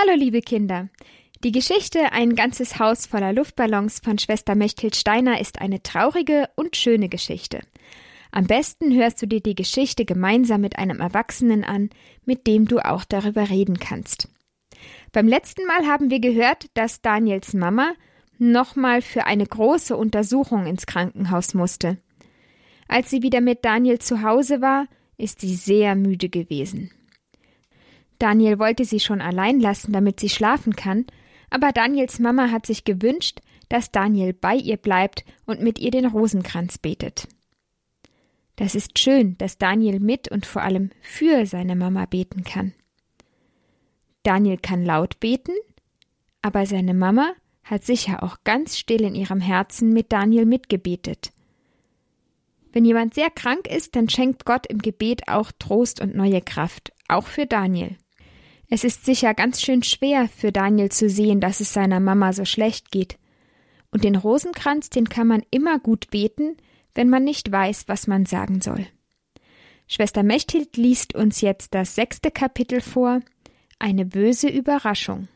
Hallo, liebe Kinder. Die Geschichte Ein ganzes Haus voller Luftballons von Schwester Mechthild Steiner ist eine traurige und schöne Geschichte. Am besten hörst du dir die Geschichte gemeinsam mit einem Erwachsenen an, mit dem du auch darüber reden kannst. Beim letzten Mal haben wir gehört, dass Daniels Mama nochmal für eine große Untersuchung ins Krankenhaus musste. Als sie wieder mit Daniel zu Hause war, ist sie sehr müde gewesen. Daniel wollte sie schon allein lassen, damit sie schlafen kann, aber Daniels Mama hat sich gewünscht, dass Daniel bei ihr bleibt und mit ihr den Rosenkranz betet. Das ist schön, dass Daniel mit und vor allem für seine Mama beten kann. Daniel kann laut beten, aber seine Mama hat sicher auch ganz still in ihrem Herzen mit Daniel mitgebetet. Wenn jemand sehr krank ist, dann schenkt Gott im Gebet auch Trost und neue Kraft, auch für Daniel. Es ist sicher ganz schön schwer für Daniel zu sehen, dass es seiner Mama so schlecht geht. Und den Rosenkranz, den kann man immer gut beten, wenn man nicht weiß, was man sagen soll. Schwester Mechthild liest uns jetzt das sechste Kapitel vor, eine böse Überraschung.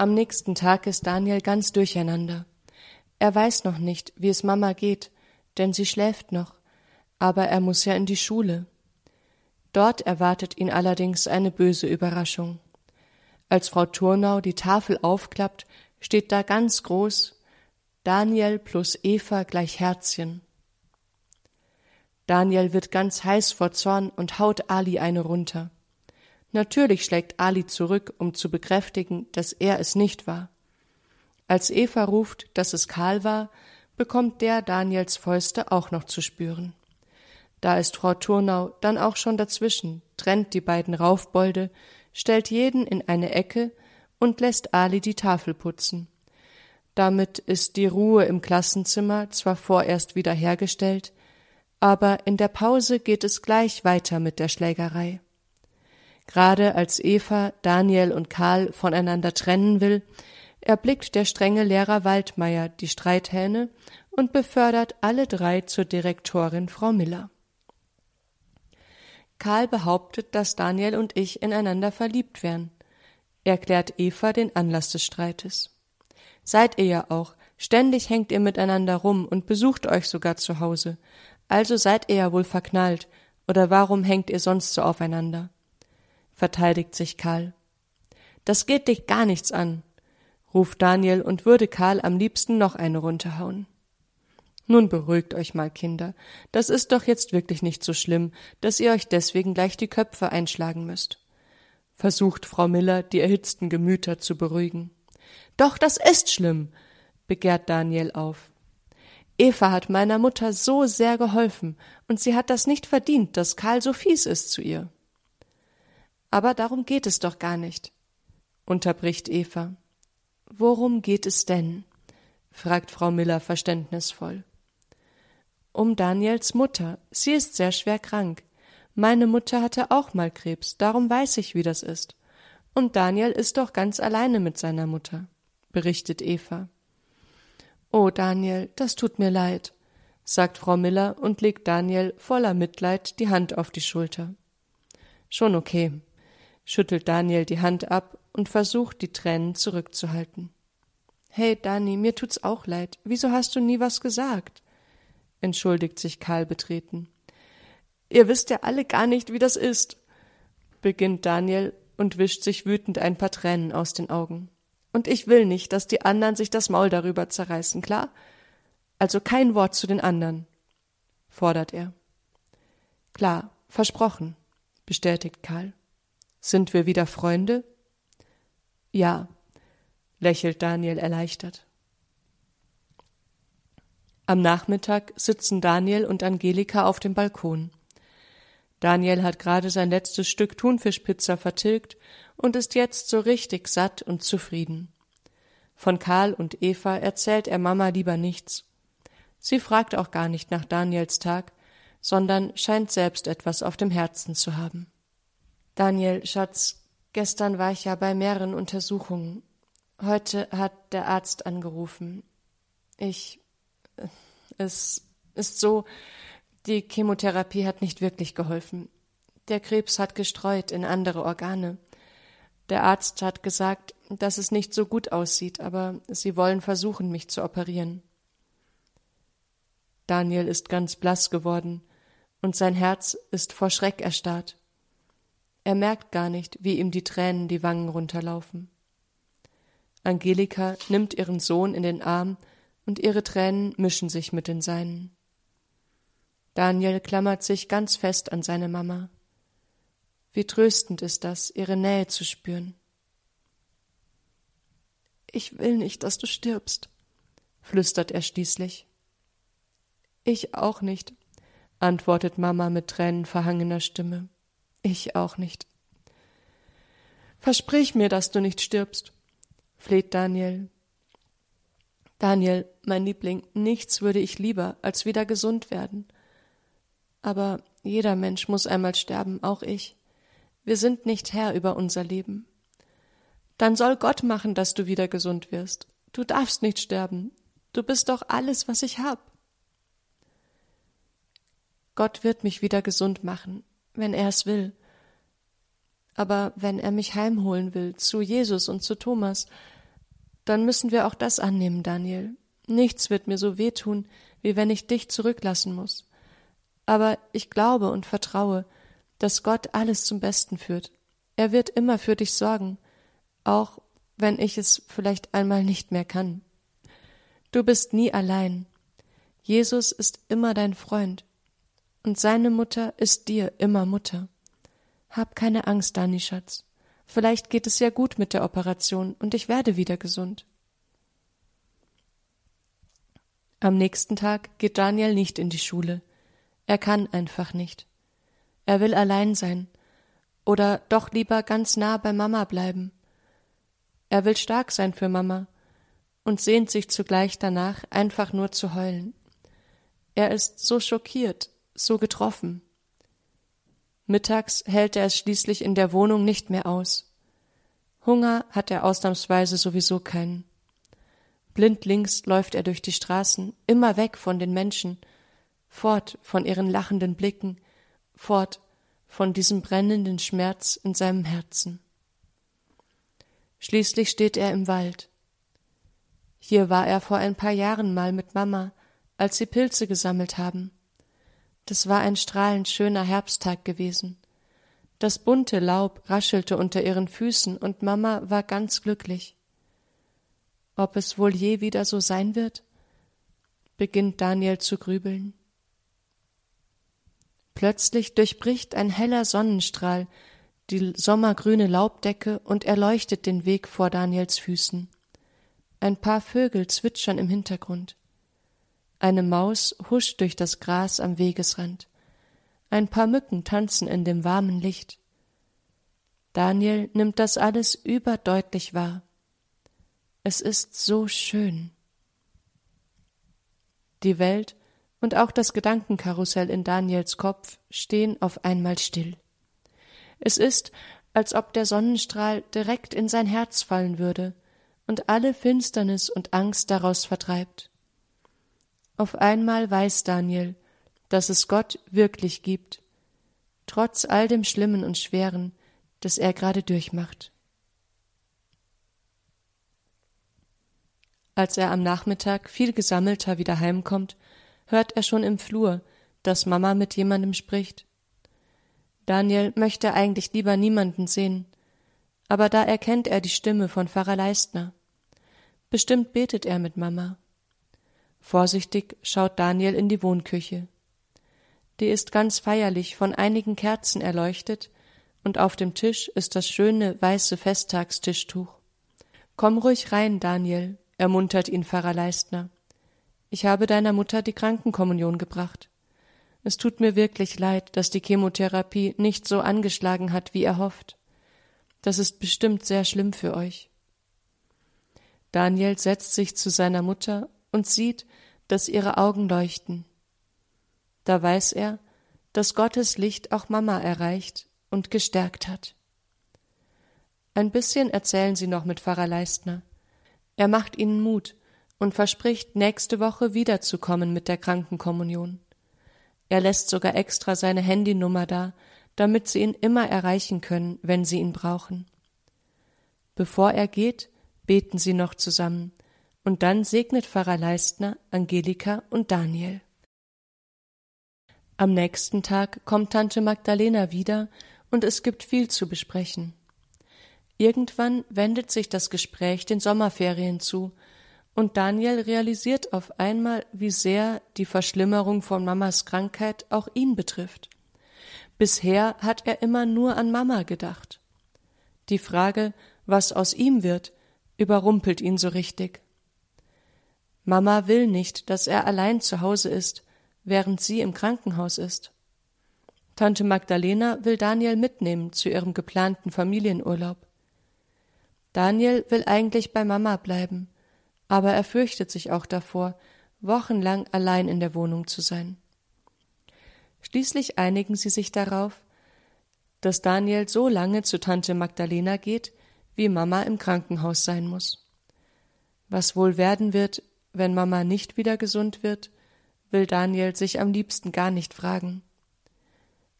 Am nächsten Tag ist Daniel ganz durcheinander. Er weiß noch nicht, wie es Mama geht, denn sie schläft noch, aber er muss ja in die Schule. Dort erwartet ihn allerdings eine böse Überraschung. Als Frau Turnau die Tafel aufklappt, steht da ganz groß Daniel plus Eva gleich Herzchen. Daniel wird ganz heiß vor Zorn und haut Ali eine runter. Natürlich schlägt Ali zurück, um zu bekräftigen, dass er es nicht war. Als Eva ruft, dass es Karl war, bekommt der Daniels Fäuste auch noch zu spüren. Da ist Frau Turnau dann auch schon dazwischen, trennt die beiden Raufbolde, stellt jeden in eine Ecke und lässt Ali die Tafel putzen. Damit ist die Ruhe im Klassenzimmer zwar vorerst wieder hergestellt, aber in der Pause geht es gleich weiter mit der Schlägerei. Gerade als Eva, Daniel und Karl voneinander trennen will, erblickt der strenge Lehrer Waldmeier die Streithähne und befördert alle drei zur Direktorin Frau Miller. Karl behauptet, dass Daniel und ich ineinander verliebt wären, erklärt Eva den Anlass des Streites. Seid ihr ja auch, ständig hängt ihr miteinander rum und besucht euch sogar zu Hause, also seid ihr ja wohl verknallt, oder warum hängt ihr sonst so aufeinander? Verteidigt sich Karl. Das geht dich gar nichts an, ruft Daniel und würde Karl am liebsten noch eine runterhauen. Nun beruhigt euch mal, Kinder. Das ist doch jetzt wirklich nicht so schlimm, dass ihr euch deswegen gleich die Köpfe einschlagen müsst. Versucht Frau Miller, die erhitzten Gemüter zu beruhigen. Doch, das ist schlimm, begehrt Daniel auf. Eva hat meiner Mutter so sehr geholfen, und sie hat das nicht verdient, dass Karl so fies ist zu ihr. Aber darum geht es doch gar nicht, unterbricht Eva. Worum geht es denn? fragt Frau Miller verständnisvoll. Um Daniels Mutter. Sie ist sehr schwer krank. Meine Mutter hatte auch mal Krebs, darum weiß ich, wie das ist. Und Daniel ist doch ganz alleine mit seiner Mutter, berichtet Eva. Oh, Daniel, das tut mir leid, sagt Frau Miller und legt Daniel voller Mitleid die Hand auf die Schulter. Schon okay, schüttelt Daniel die Hand ab und versucht, die Tränen zurückzuhalten. Hey, Dani, mir tut's auch leid. Wieso hast du nie was gesagt? entschuldigt sich Karl betreten. Ihr wisst ja alle gar nicht, wie das ist, beginnt Daniel und wischt sich wütend ein paar Tränen aus den Augen. Und ich will nicht, dass die anderen sich das Maul darüber zerreißen, klar? Also kein Wort zu den anderen, fordert er. Klar, versprochen, bestätigt Karl. Sind wir wieder Freunde? Ja, lächelt Daniel erleichtert. Am Nachmittag sitzen Daniel und Angelika auf dem Balkon. Daniel hat gerade sein letztes Stück Thunfischpizza vertilgt und ist jetzt so richtig satt und zufrieden. Von Karl und Eva erzählt er Mama lieber nichts. Sie fragt auch gar nicht nach Daniels Tag, sondern scheint selbst etwas auf dem Herzen zu haben. Daniel, Schatz, gestern war ich ja bei mehreren Untersuchungen. Heute hat der Arzt angerufen. Ich. Es ist so, die Chemotherapie hat nicht wirklich geholfen. Der Krebs hat gestreut in andere Organe. Der Arzt hat gesagt, dass es nicht so gut aussieht, aber sie wollen versuchen, mich zu operieren. Daniel ist ganz blass geworden, und sein Herz ist vor Schreck erstarrt. Er merkt gar nicht, wie ihm die Tränen die Wangen runterlaufen. Angelika nimmt ihren Sohn in den Arm, und ihre Tränen mischen sich mit den seinen. Daniel klammert sich ganz fest an seine Mama. Wie tröstend ist das, ihre Nähe zu spüren. Ich will nicht, dass du stirbst, flüstert er schließlich. Ich auch nicht, antwortet Mama mit tränenverhangener Stimme. Ich auch nicht. Versprich mir, dass du nicht stirbst, fleht Daniel. Daniel, mein Liebling, nichts würde ich lieber, als wieder gesund werden aber jeder Mensch muss einmal sterben, auch ich. Wir sind nicht Herr über unser Leben. Dann soll Gott machen, dass du wieder gesund wirst. Du darfst nicht sterben. Du bist doch alles, was ich hab. Gott wird mich wieder gesund machen, wenn er es will. Aber wenn er mich heimholen will, zu Jesus und zu Thomas, dann müssen wir auch das annehmen, Daniel. Nichts wird mir so wehtun, wie wenn ich dich zurücklassen muss aber ich glaube und vertraue, dass Gott alles zum Besten führt. Er wird immer für dich sorgen, auch wenn ich es vielleicht einmal nicht mehr kann. Du bist nie allein. Jesus ist immer dein Freund, und seine Mutter ist dir immer Mutter. Hab keine Angst, Dani Schatz. Vielleicht geht es ja gut mit der Operation und ich werde wieder gesund. Am nächsten Tag geht Daniel nicht in die Schule. Er kann einfach nicht. Er will allein sein oder doch lieber ganz nah bei Mama bleiben. Er will stark sein für Mama und sehnt sich zugleich danach, einfach nur zu heulen. Er ist so schockiert, so getroffen. Mittags hält er es schließlich in der Wohnung nicht mehr aus. Hunger hat er ausnahmsweise sowieso keinen. Blindlings läuft er durch die Straßen, immer weg von den Menschen, fort von ihren lachenden Blicken, fort von diesem brennenden Schmerz in seinem Herzen. Schließlich steht er im Wald. Hier war er vor ein paar Jahren mal mit Mama, als sie Pilze gesammelt haben. Das war ein strahlend schöner Herbsttag gewesen. Das bunte Laub raschelte unter ihren Füßen und Mama war ganz glücklich. Ob es wohl je wieder so sein wird? beginnt Daniel zu grübeln. Plötzlich durchbricht ein heller Sonnenstrahl die sommergrüne Laubdecke und erleuchtet den Weg vor Daniels Füßen. Ein paar Vögel zwitschern im Hintergrund. Eine Maus huscht durch das Gras am Wegesrand. Ein paar Mücken tanzen in dem warmen Licht. Daniel nimmt das alles überdeutlich wahr. Es ist so schön. Die Welt und auch das Gedankenkarussell in Daniels Kopf stehen auf einmal still. Es ist, als ob der Sonnenstrahl direkt in sein Herz fallen würde und alle Finsternis und Angst daraus vertreibt. Auf einmal weiß Daniel, dass es Gott wirklich gibt, trotz all dem Schlimmen und Schweren, das er gerade durchmacht. Als er am Nachmittag viel gesammelter wieder heimkommt, hört er schon im Flur, dass Mama mit jemandem spricht. Daniel möchte eigentlich lieber niemanden sehen, aber da erkennt er die Stimme von Pfarrer Leistner. Bestimmt betet er mit Mama. Vorsichtig schaut Daniel in die Wohnküche. Die ist ganz feierlich von einigen Kerzen erleuchtet, und auf dem Tisch ist das schöne weiße Festtagstischtuch. Komm ruhig rein, Daniel, ermuntert ihn Pfarrer Leistner. Ich habe deiner Mutter die Krankenkommunion gebracht. Es tut mir wirklich leid, dass die Chemotherapie nicht so angeschlagen hat, wie er hofft. Das ist bestimmt sehr schlimm für euch. Daniel setzt sich zu seiner Mutter und sieht, dass ihre Augen leuchten. Da weiß er, dass Gottes Licht auch Mama erreicht und gestärkt hat. Ein bisschen erzählen sie noch mit Pfarrer Leistner. Er macht ihnen Mut und verspricht, nächste Woche wiederzukommen mit der Krankenkommunion. Er lässt sogar extra seine Handynummer da, damit sie ihn immer erreichen können, wenn sie ihn brauchen. Bevor er geht, beten sie noch zusammen, und dann segnet Pfarrer Leistner Angelika und Daniel. Am nächsten Tag kommt Tante Magdalena wieder, und es gibt viel zu besprechen. Irgendwann wendet sich das Gespräch den Sommerferien zu, und Daniel realisiert auf einmal, wie sehr die Verschlimmerung von Mamas Krankheit auch ihn betrifft. Bisher hat er immer nur an Mama gedacht. Die Frage, was aus ihm wird, überrumpelt ihn so richtig. Mama will nicht, dass er allein zu Hause ist, während sie im Krankenhaus ist. Tante Magdalena will Daniel mitnehmen zu ihrem geplanten Familienurlaub. Daniel will eigentlich bei Mama bleiben, aber er fürchtet sich auch davor, wochenlang allein in der Wohnung zu sein. Schließlich einigen sie sich darauf, dass Daniel so lange zu Tante Magdalena geht, wie Mama im Krankenhaus sein muss. Was wohl werden wird, wenn Mama nicht wieder gesund wird, will Daniel sich am liebsten gar nicht fragen.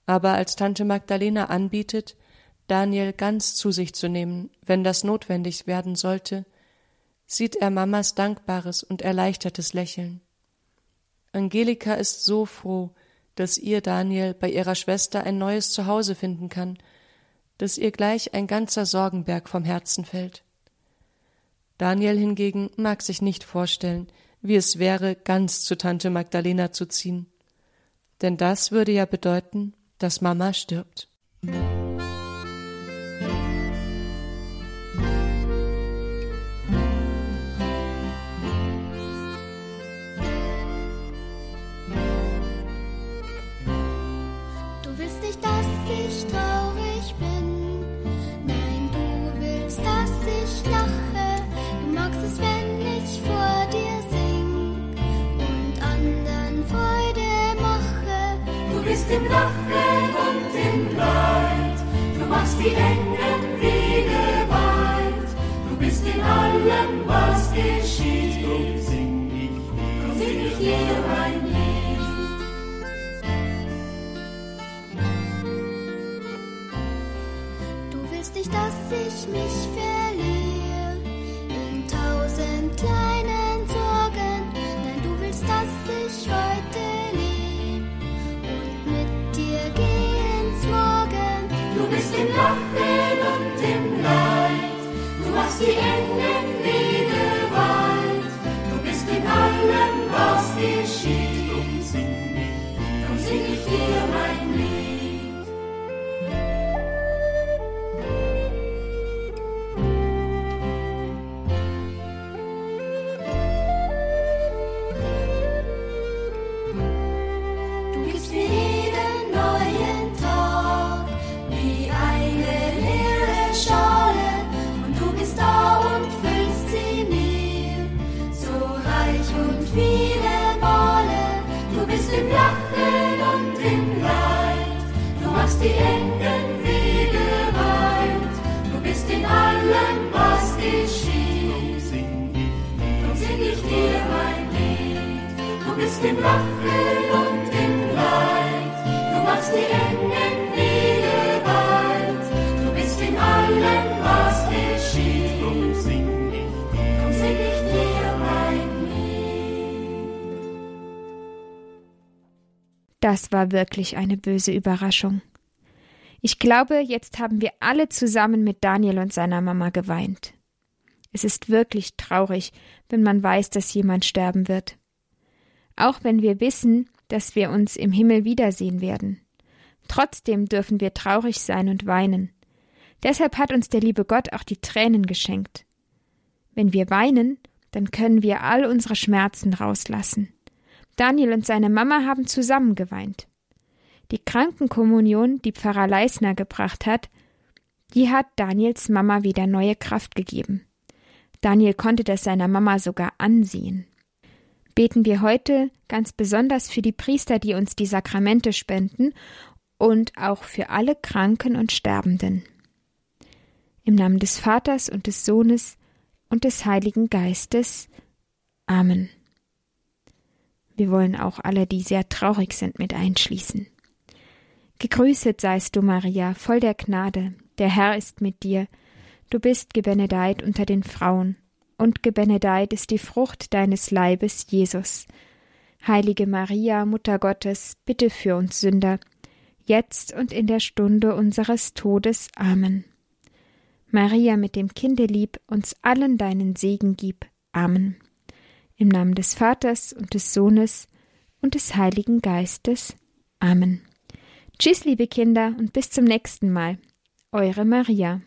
Aber als Tante Magdalena anbietet, Daniel ganz zu sich zu nehmen, wenn das notwendig werden sollte, sieht er Mamas dankbares und erleichtertes Lächeln. Angelika ist so froh, dass ihr Daniel bei ihrer Schwester ein neues Zuhause finden kann, dass ihr gleich ein ganzer Sorgenberg vom Herzen fällt. Daniel hingegen mag sich nicht vorstellen, wie es wäre, ganz zu Tante Magdalena zu ziehen. Denn das würde ja bedeuten, dass Mama stirbt. Im Lachen und im Leid. Du machst die Engen Wege weit. Du bist in allem, was geschieht. Drum sing ich dir, drum sing ich dir mein Lied. Du willst nicht, dass ich mich verliere Du du machst die engen Wege weit. Du bist in allem, was geschieht. Drum sing ich dir mein Lied. Du bist im Lachen und im Leid, du machst die engen Wege weit. Du bist in allem, was geschieht. Drum sing ich dir mein Lied. Das war wirklich eine böse Überraschung. Ich glaube, jetzt haben wir alle zusammen mit Daniel und seiner Mama geweint. Es ist wirklich traurig, wenn man weiß, dass jemand sterben wird. Auch wenn wir wissen, dass wir uns im Himmel wiedersehen werden. Trotzdem dürfen wir traurig sein und weinen. Deshalb hat uns der liebe Gott auch die Tränen geschenkt. Wenn wir weinen, dann können wir all unsere Schmerzen rauslassen. Daniel und seine Mama haben zusammen geweint. Die Krankenkommunion, die Pfarrer Leisner gebracht hat, die hat Daniels Mama wieder neue Kraft gegeben. Daniel konnte das seiner Mama sogar ansehen. Beten wir heute ganz besonders für die Priester, die uns die Sakramente spenden und auch für alle Kranken und Sterbenden. Im Namen des Vaters und des Sohnes und des Heiligen Geistes. Amen. Wir wollen auch alle, die sehr traurig sind, mit einschließen. Gegrüßet seist du, Maria, voll der Gnade, der Herr ist mit dir, du bist gebenedeit unter den Frauen, und gebenedeit ist die Frucht deines Leibes, Jesus. Heilige Maria, Mutter Gottes, bitte für uns Sünder, jetzt und in der Stunde unseres Todes. Amen. Maria mit dem Kinde lieb, uns allen deinen Segen gib. Amen. Im Namen des Vaters und des Sohnes und des Heiligen Geistes. Amen. Tschüss, liebe Kinder, und bis zum nächsten Mal. Eure Maria.